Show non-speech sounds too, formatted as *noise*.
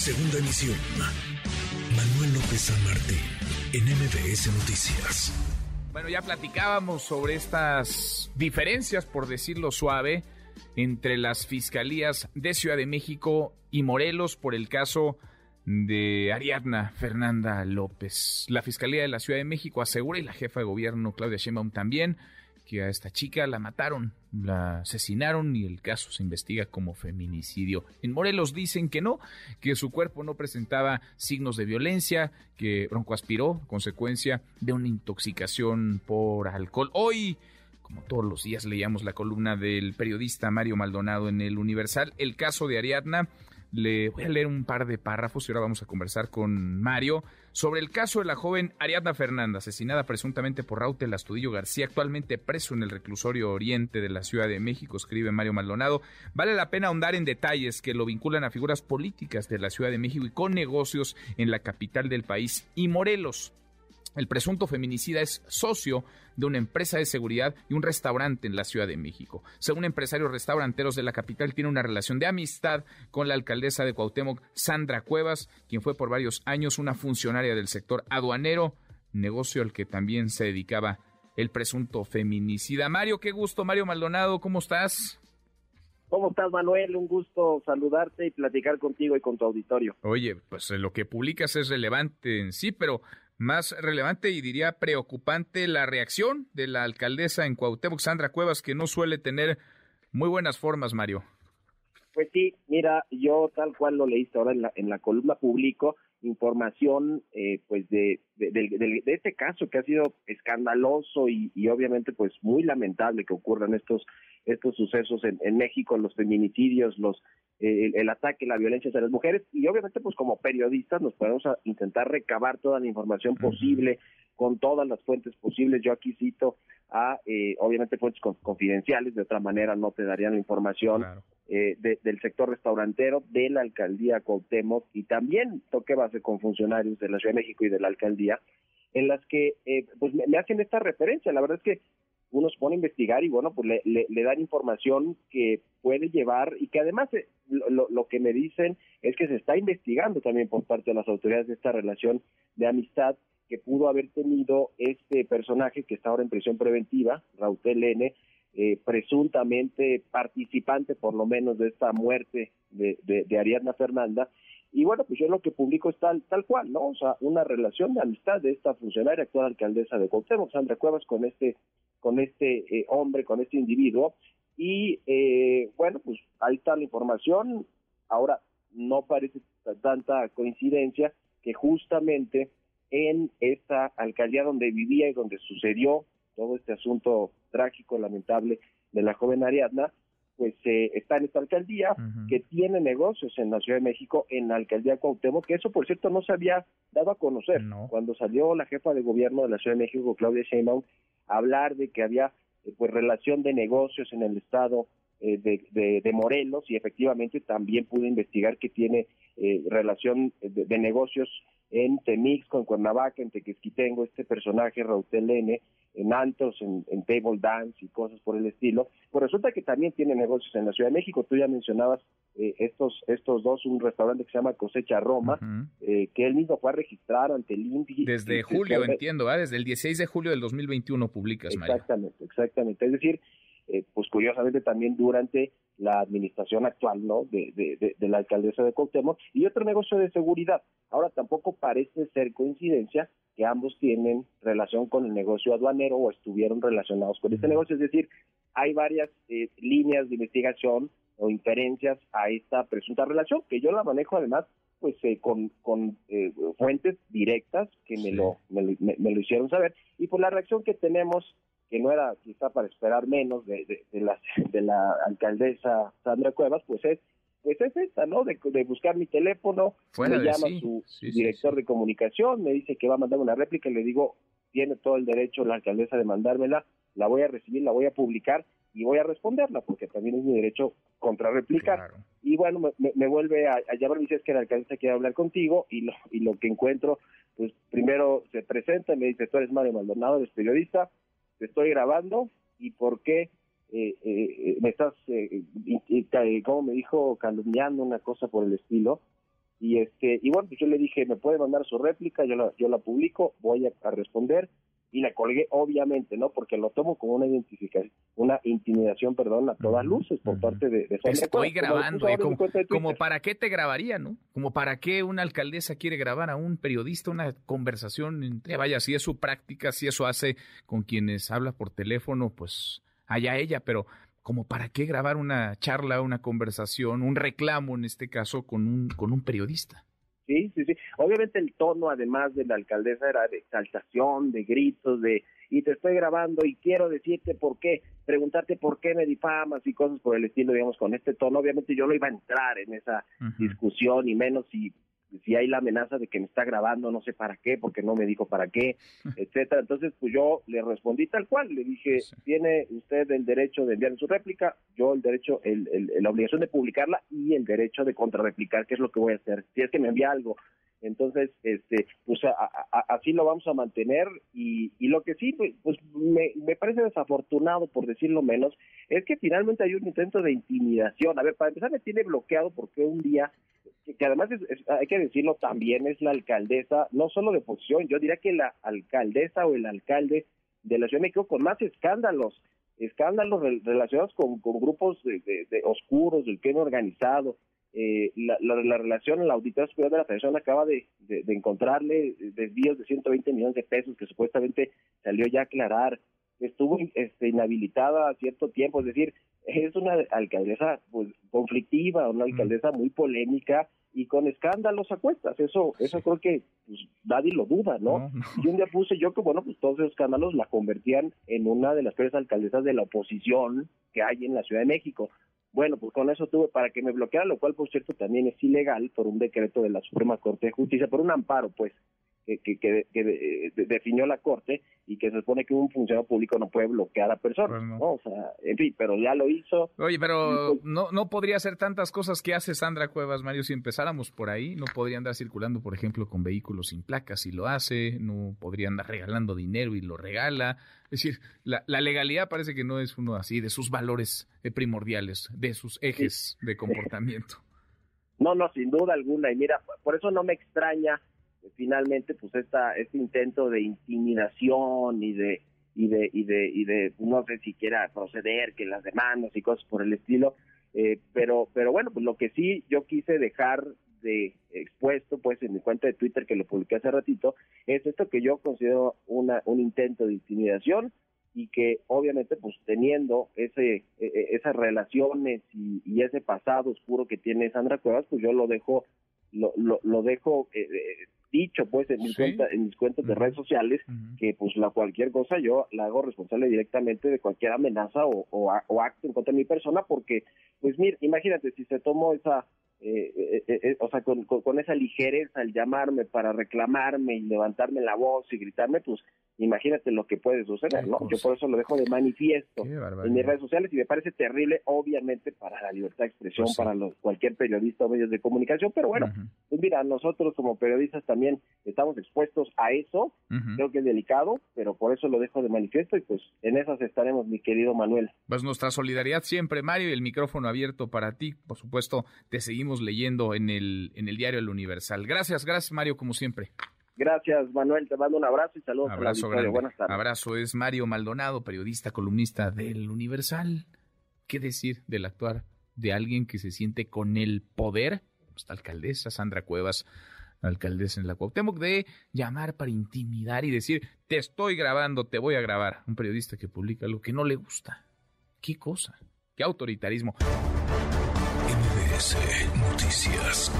Segunda emisión. Manuel López San Martín, en MBS Noticias. Bueno, ya platicábamos sobre estas diferencias, por decirlo suave, entre las fiscalías de Ciudad de México y Morelos por el caso de Ariadna Fernanda López. La Fiscalía de la Ciudad de México asegura y la jefa de gobierno Claudia Sheinbaum también que a esta chica la mataron, la asesinaron y el caso se investiga como feminicidio. En Morelos dicen que no, que su cuerpo no presentaba signos de violencia, que Bronco aspiró consecuencia de una intoxicación por alcohol. Hoy como todos los días leíamos la columna del periodista Mario Maldonado en el Universal, el caso de Ariadna. Le voy a leer un par de párrafos y ahora vamos a conversar con Mario sobre el caso de la joven Ariadna Fernanda, asesinada presuntamente por Rautel Astudillo García, actualmente preso en el reclusorio oriente de la Ciudad de México, escribe Mario Maldonado. Vale la pena ahondar en detalles que lo vinculan a figuras políticas de la Ciudad de México y con negocios en la capital del país y Morelos. El presunto feminicida es socio de una empresa de seguridad y un restaurante en la Ciudad de México. Según empresarios restauranteros de la capital, tiene una relación de amistad con la alcaldesa de Cuauhtémoc, Sandra Cuevas, quien fue por varios años una funcionaria del sector aduanero, negocio al que también se dedicaba el presunto feminicida. Mario, qué gusto. Mario Maldonado, ¿cómo estás? ¿Cómo estás, Manuel? Un gusto saludarte y platicar contigo y con tu auditorio. Oye, pues lo que publicas es relevante en sí, pero más relevante y diría preocupante la reacción de la alcaldesa en Cuauhtémoc, Sandra Cuevas, que no suele tener muy buenas formas, Mario. Pues sí, mira, yo tal cual lo leíste ahora en la, en la columna público, información eh, pues de, de, de, este caso que ha sido escandaloso y, y, obviamente pues muy lamentable que ocurran estos estos sucesos en, en México, los feminicidios, los eh, el, ataque, la violencia hacia las mujeres y obviamente pues como periodistas nos podemos intentar recabar toda la información posible con todas las fuentes posibles. Yo aquí cito a eh, obviamente fuentes confidenciales, de otra manera no te darían la información eh, del sector restaurantero, de la alcaldía Cuauhtémoc y también toqué base con funcionarios de la Ciudad de México y de la alcaldía en las que pues me, hacen esta referencia. La verdad es que uno se pone a investigar y bueno, pues le, le, dan información que puede llevar y que además eh, lo, que me dicen es que se está investigando también por parte de las autoridades de esta relación de amistad que pudo haber tenido este personaje que está ahora en prisión preventiva, Rautel N., eh, presuntamente participante por lo menos de esta muerte de, de, de Ariadna Fernanda, y bueno, pues yo lo que publico es tal, tal cual, ¿no? O sea, una relación de amistad de esta funcionaria, actual alcaldesa de Cuauhtémoc, Sandra Cuevas, con este con este eh, hombre, con este individuo. Y eh, bueno, pues ahí está la información. Ahora, no parece tanta coincidencia que justamente en esta alcaldía donde vivía y donde sucedió todo este asunto trágico, lamentable de la joven Ariadna, pues eh, está en esta alcaldía que tiene negocios en la Ciudad de México, en la alcaldía Cuauhtémoc, que eso por cierto no se había dado a conocer. Cuando salió la jefa de gobierno de la Ciudad de México, Claudia Sheinbaum, hablar de que había eh, pues relación de negocios en el estado eh, de, de, Morelos y efectivamente también pude investigar que tiene eh, relación de, negocios en Temixco, en Cuernavaca, en Tequesquitengo, este personaje Rautel N, en Antos, en, Table Dance y cosas por el estilo. Pues resulta que también tiene negocios en la Ciudad de México. Tú ya mencionabas eh, estos estos dos, un restaurante que se llama Cosecha Roma, eh, que él mismo fue a registrar ante el. Desde julio, entiendo, desde el 16 de julio del 2021 publicas, Exactamente, exactamente. Es decir, eh, pues curiosamente también durante la administración actual, ¿no? De, de, de, la alcaldesa de Cuauhtémoc y otro negocio de seguridad. Ahora tampoco parece ser coincidencia que ambos tienen relación con el negocio aduanero o estuvieron relacionados con este negocio. Es decir, hay varias eh, líneas de investigación o inferencias a esta presunta relación que yo la manejo además pues eh, con, con eh, fuentes directas que me, lo, me, me, lo hicieron saber y por la reacción que tenemos que no era quizá para esperar menos de, de, la, *laughs* de la alcaldesa Sandra Cuevas, pues es pues es esta, ¿no? De, buscar mi teléfono, me llama su director de comunicación, me dice que va a mandar una réplica y le digo, tiene todo el derecho la alcaldesa de mandármela, la voy a recibir, la voy a publicar y voy a responderla, porque también es mi derecho contrarreplicar. Y bueno, me, me, vuelve a, a, llamar, me dice, es que la alcaldesa quiere hablar contigo y lo, y lo que encuentro, pues primero se presenta y me dice, tú eres Mario Maldonado, eres periodista, te estoy grabando y por qué eh, eh, me estás, eh, como me dijo, calumniando una cosa por el estilo. y este y bueno, pues yo le dije, me puede mandar su réplica, yo la, yo la publico, voy a, responder y la colgué obviamente, ¿no? Porque lo tomo como una identificación, una intimidación, perdón, a todas luces por parte de, de Estoy grabando, eh, como, como, para qué te grabaría, ¿no? Como para qué una alcaldesa quiere grabar a un periodista una conversación entre, vaya, si es su práctica, si eso hace con quienes habla por teléfono, pues allá ella, pero como para qué grabar una charla, una conversación, un reclamo en este caso con un, con un periodista. Sí, sí, sí. Obviamente el tono, además de la alcaldesa, era de exaltación, de gritos, de y te estoy grabando y quiero decirte por qué, preguntarte por qué me difamas y cosas por el estilo, digamos, con este tono. Obviamente yo no iba a entrar en esa discusión, y menos si si hay la amenaza de que me está grabando, no sé para qué, porque no me dijo para qué, *laughs* etcétera. Entonces, pues yo le respondí tal cual, le dije, tiene usted el derecho de enviar su réplica, yo el derecho, el, la obligación de publicarla y el derecho de contrarreplicar, que es lo que voy a hacer. Si es que me envía algo, entonces, este, pues así lo vamos a mantener y, y lo que sí, pues, pues me, parece desafortunado, por decirlo menos, es que finalmente hay un intento de intimidación. A ver, para empezar me tiene bloqueado porque un día, que, además hay que decirlo también, es la alcaldesa, no solo de oposición, yo diría que la alcaldesa o el alcalde de la Ciudad de México con más escándalos, escándalos relacionados con, grupos de oscuros, del crimen organizado, eh, la, la, relación, la auditora superior de la Federación acaba de, de, encontrarle desvíos de 120 millones de pesos que supuestamente salió ya a aclarar, estuvo este, inhabilitada a cierto tiempo, es decir, es una alcaldesa pues, conflictiva, una alcaldesa muy polémica y con escándalos a cuestas, eso eso creo que pues, nadie lo duda, ¿no? Y un día puse yo que, bueno, pues todos esos escándalos la convertían en una de las peores alcaldesas de la oposición que hay en la Ciudad de México. Bueno, pues con eso tuve para que me bloqueara, lo cual, por cierto, también es ilegal por un decreto de la Suprema Corte de Justicia, por un amparo, pues, que, que, que, definió la Corte y que se supone que un funcionario público no puede bloquear a personas, pues ¿no? O sea, en fin, pero ya lo hizo. Oye, pero pues no, no podría hacer tantas cosas que hace Sandra Cuevas, Mario, si empezáramos por ahí. No podría andar circulando, por ejemplo, con vehículos sin placas y lo hace. No podría andar regalando dinero y lo regala. Es decir, la, la legalidad parece que no es uno así de sus valores eh, primordiales, de sus ejes de comportamiento. *laughs* No, no, sin duda alguna. Y mira, por eso no me extraña finalmente pues esta este intento de intimidación y de y de y de y de no sé si quiera proceder que las demandas y cosas por el estilo eh, pero pero bueno pues lo que sí yo quise dejar de expuesto pues en mi cuenta de Twitter que lo publiqué hace ratito es esto que yo considero una un intento de intimidación y que obviamente pues teniendo ese e, e, esas relaciones y, y, ese pasado oscuro que tiene Sandra Cuevas pues yo lo dejo lo, lo, lo dejo eh, eh dicho pues en mis, en mis cuentas de redes sociales que pues la cualquier cosa yo la hago responsable directamente de cualquier amenaza o, o, acto en contra de mi persona porque pues mira imagínate si se tomó esa eh, eh, eh, o sea, con, con, esa ligereza al llamarme para reclamarme y levantarme la voz y gritarme, pues imagínate lo que puede suceder, ¿no? Yo por eso lo dejo de manifiesto en mis redes sociales y me parece terrible, obviamente, para la libertad de expresión, pues para los, cualquier periodista o medios de comunicación, pero bueno, pues mira, nosotros como periodistas también estamos expuestos a eso, creo que es delicado, pero por eso lo dejo de manifiesto y pues en esas estaremos, mi querido Manuel. Pues nuestra solidaridad siempre, Mario, y el micrófono abierto para ti, por supuesto, te seguimos leyendo en el, en el diario El Universal. Gracias, gracias Mario, como siempre. Gracias, Manuel. Te mando un abrazo y saludos. Abrazo Buenas tardes. Abrazo. Es Mario Maldonado, periodista, columnista del Universal. ¿Qué decir del actuar de alguien que se siente con el poder? Esta alcaldesa, Sandra Cuevas, alcaldesa en la Cuauhtémoc, de llamar para intimidar y decir, te estoy grabando, te voy a grabar. Un periodista que publica lo que no le gusta. ¿Qué cosa? ¿Qué autoritarismo? MBS Noticias.